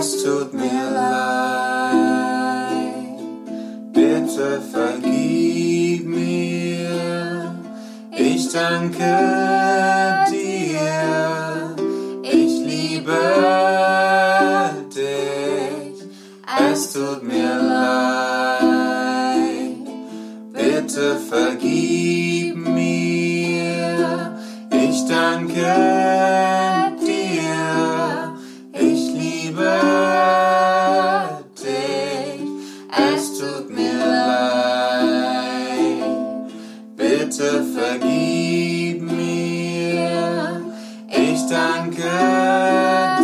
es tut mir leid. Bitte vergib mir, ich danke dir, ich liebe dich, es tut mir leid. Bitte vergib mir, ich danke dir. Bitte vergib mir, ich danke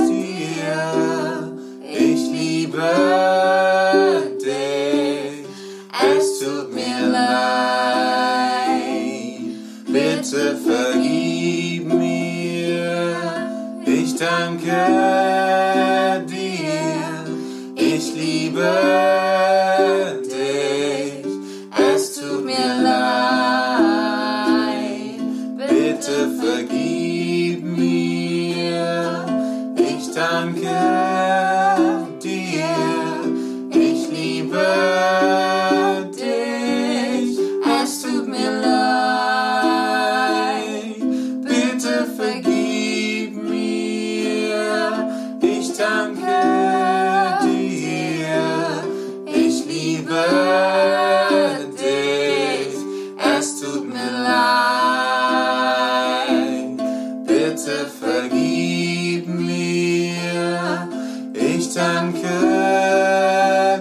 dir, ich liebe dich, es tut mir leid. Bitte vergib mir, ich danke dir, ich liebe dich, Bitte Bitte vergib mir, ich danke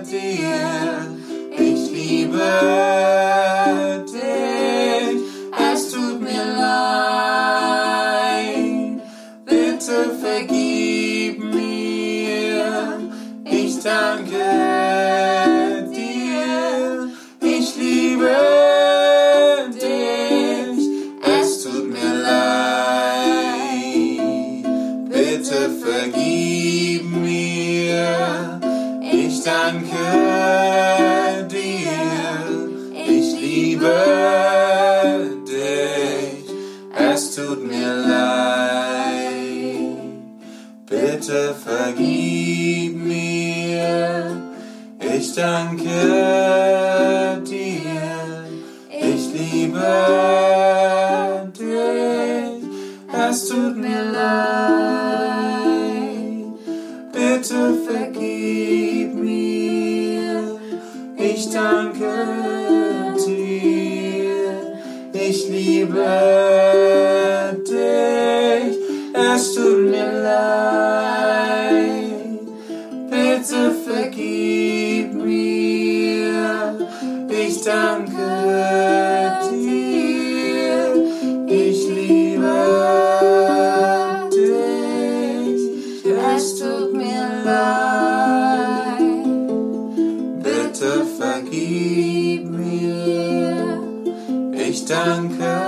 dir, ich liebe Bitte vergib mir, ich danke dir, ich liebe dich, es tut mir leid. Bitte vergib mir, ich danke dir, ich liebe dich, es tut mir leid. Bitte vergib mir, ich danke dir, ich liebe dich, es tut mir leid. Bitte vergib vergib mir, ich danke